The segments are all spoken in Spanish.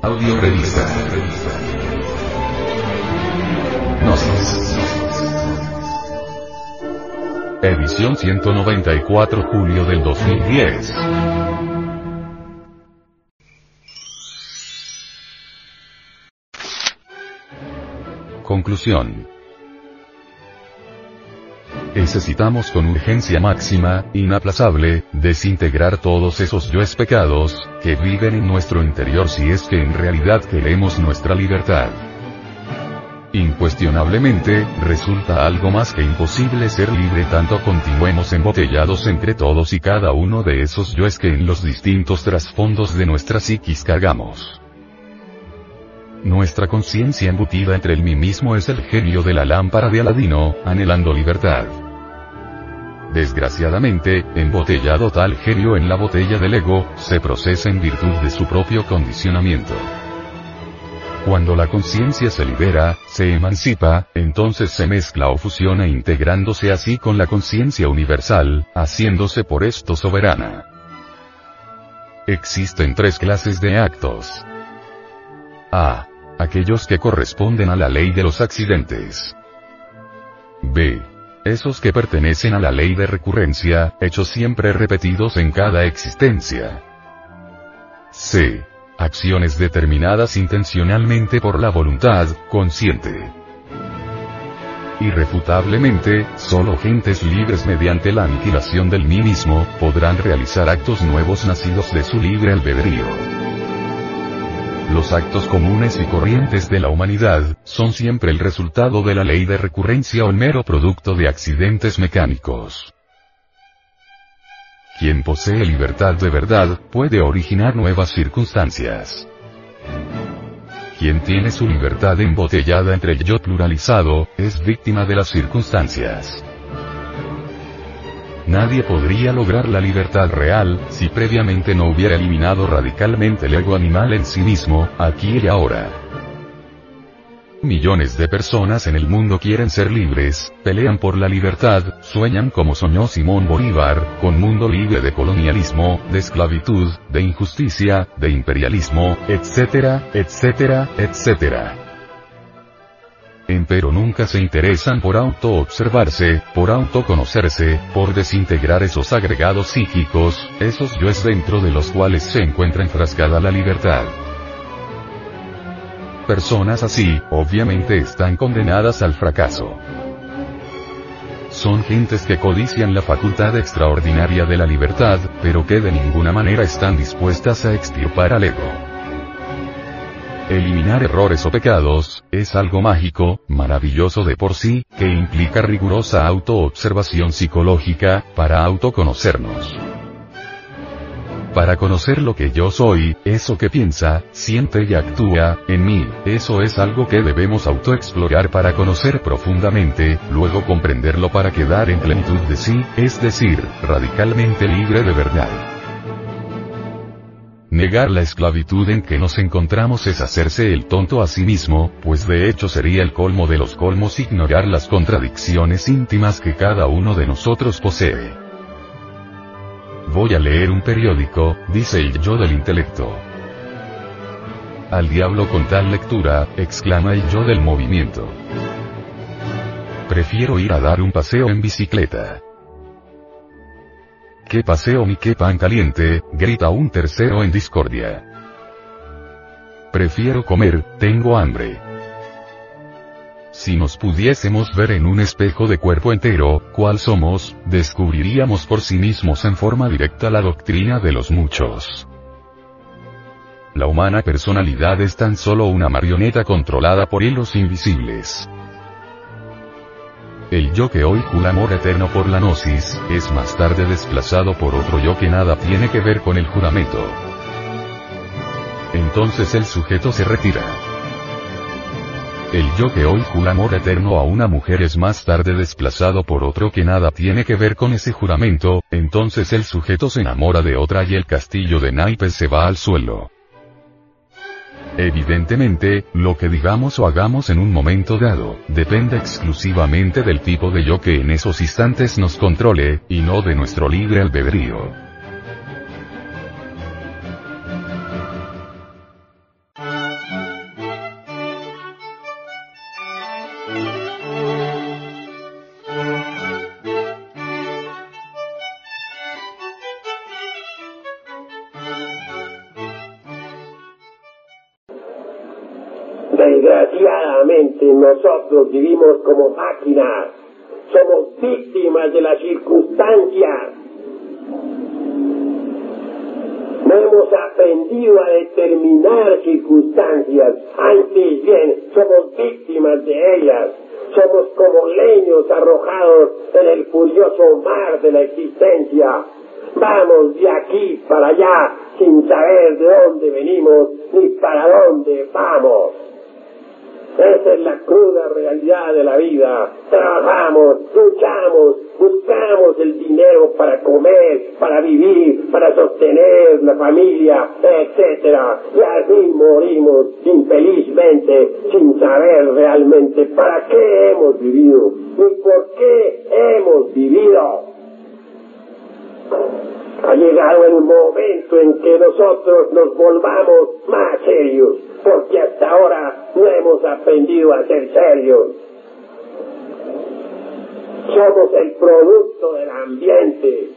Audio revista. Gnosis. Edición 194 julio del 2010. Conclusión. Necesitamos con urgencia máxima, inaplazable, desintegrar todos esos yoes pecados, que viven en nuestro interior si es que en realidad queremos nuestra libertad. Incuestionablemente, resulta algo más que imposible ser libre tanto continuemos embotellados entre todos y cada uno de esos yoes que en los distintos trasfondos de nuestra psiquis cargamos. Nuestra conciencia embutida entre el mí mismo es el genio de la lámpara de Aladino, anhelando libertad. Desgraciadamente, embotellado tal genio en la botella del ego, se procesa en virtud de su propio condicionamiento. Cuando la conciencia se libera, se emancipa, entonces se mezcla o fusiona integrándose así con la conciencia universal, haciéndose por esto soberana. Existen tres clases de actos. A. Aquellos que corresponden a la ley de los accidentes. B. Esos que pertenecen a la ley de recurrencia, hechos siempre repetidos en cada existencia. C. Acciones determinadas intencionalmente por la voluntad, consciente. Irrefutablemente, solo gentes libres mediante la aniquilación del mí mismo, podrán realizar actos nuevos nacidos de su libre albedrío. Los actos comunes y corrientes de la humanidad, son siempre el resultado de la ley de recurrencia o el mero producto de accidentes mecánicos. Quien posee libertad de verdad, puede originar nuevas circunstancias. Quien tiene su libertad embotellada entre el yo pluralizado, es víctima de las circunstancias. Nadie podría lograr la libertad real, si previamente no hubiera eliminado radicalmente el ego animal en sí mismo, aquí y ahora. Millones de personas en el mundo quieren ser libres, pelean por la libertad, sueñan como soñó Simón Bolívar, con mundo libre de colonialismo, de esclavitud, de injusticia, de imperialismo, etcétera, etcétera, etcétera empero nunca se interesan por auto-observarse, por autoconocerse, por desintegrar esos agregados psíquicos, esos yoes dentro de los cuales se encuentra enfrascada la libertad. Personas así, obviamente están condenadas al fracaso. Son gentes que codician la facultad extraordinaria de la libertad, pero que de ninguna manera están dispuestas a extirpar al ego. Eliminar errores o pecados, es algo mágico, maravilloso de por sí, que implica rigurosa autoobservación psicológica, para autoconocernos. Para conocer lo que yo soy, eso que piensa, siente y actúa, en mí, eso es algo que debemos autoexplorar para conocer profundamente, luego comprenderlo para quedar en plenitud de sí, es decir, radicalmente libre de verdad. Negar la esclavitud en que nos encontramos es hacerse el tonto a sí mismo, pues de hecho sería el colmo de los colmos ignorar las contradicciones íntimas que cada uno de nosotros posee. Voy a leer un periódico, dice el yo del intelecto. Al diablo con tal lectura, exclama el yo del movimiento. Prefiero ir a dar un paseo en bicicleta. ¡Qué paseo ni qué pan caliente! grita un tercero en discordia. Prefiero comer, tengo hambre. Si nos pudiésemos ver en un espejo de cuerpo entero, cuál somos, descubriríamos por sí mismos en forma directa la doctrina de los muchos. La humana personalidad es tan solo una marioneta controlada por hilos invisibles. El yo que hoy jura amor eterno por la gnosis, es más tarde desplazado por otro yo que nada tiene que ver con el juramento. Entonces el sujeto se retira. El yo que hoy jura amor eterno a una mujer es más tarde desplazado por otro que nada tiene que ver con ese juramento, entonces el sujeto se enamora de otra y el castillo de naipes se va al suelo. Evidentemente, lo que digamos o hagamos en un momento dado, depende exclusivamente del tipo de yo que en esos instantes nos controle, y no de nuestro libre albedrío. Desgraciadamente nosotros vivimos como máquinas, somos víctimas de las circunstancias. No hemos aprendido a determinar circunstancias, antes bien somos víctimas de ellas. Somos como leños arrojados en el furioso mar de la existencia. Vamos de aquí para allá sin saber de dónde venimos ni para dónde vamos. Esa es la cruda realidad de la vida. Trabajamos, luchamos, buscamos el dinero para comer, para vivir, para sostener la familia, etc. Y así morimos infelizmente sin saber realmente para qué hemos vivido y por qué hemos vivido. Ha llegado el momento en que nosotros nos volvamos más serios, porque hasta ahora hemos aprendido a ser serios. Somos el producto del ambiente.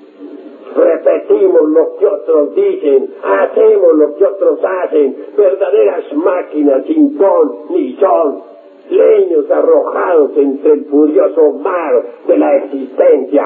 Repetimos lo que otros dicen, hacemos lo que otros hacen, verdaderas máquinas sin ton ni son, leños arrojados entre el furioso mar de la existencia.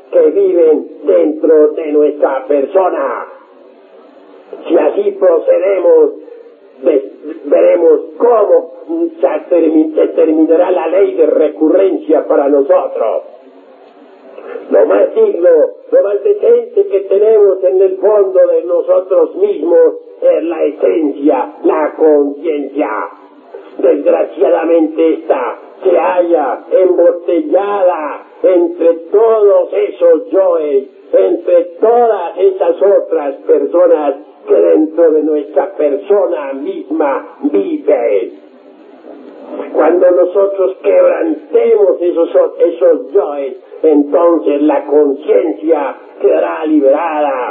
que viven dentro de nuestra persona. Si así procedemos, veremos cómo se terminará la ley de recurrencia para nosotros. Lo más digno, lo más decente que tenemos en el fondo de nosotros mismos es la esencia, la conciencia. Desgraciadamente esta se halla embotellada entre todos esos yoes, entre todas esas otras personas que dentro de nuestra persona misma viven. Cuando nosotros quebrantemos esos, esos yoes, entonces la conciencia quedará liberada.